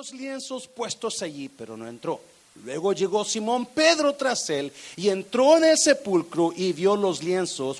los lienzos puestos allí, pero no entró. Luego llegó Simón Pedro tras él y entró en el sepulcro y vio los lienzos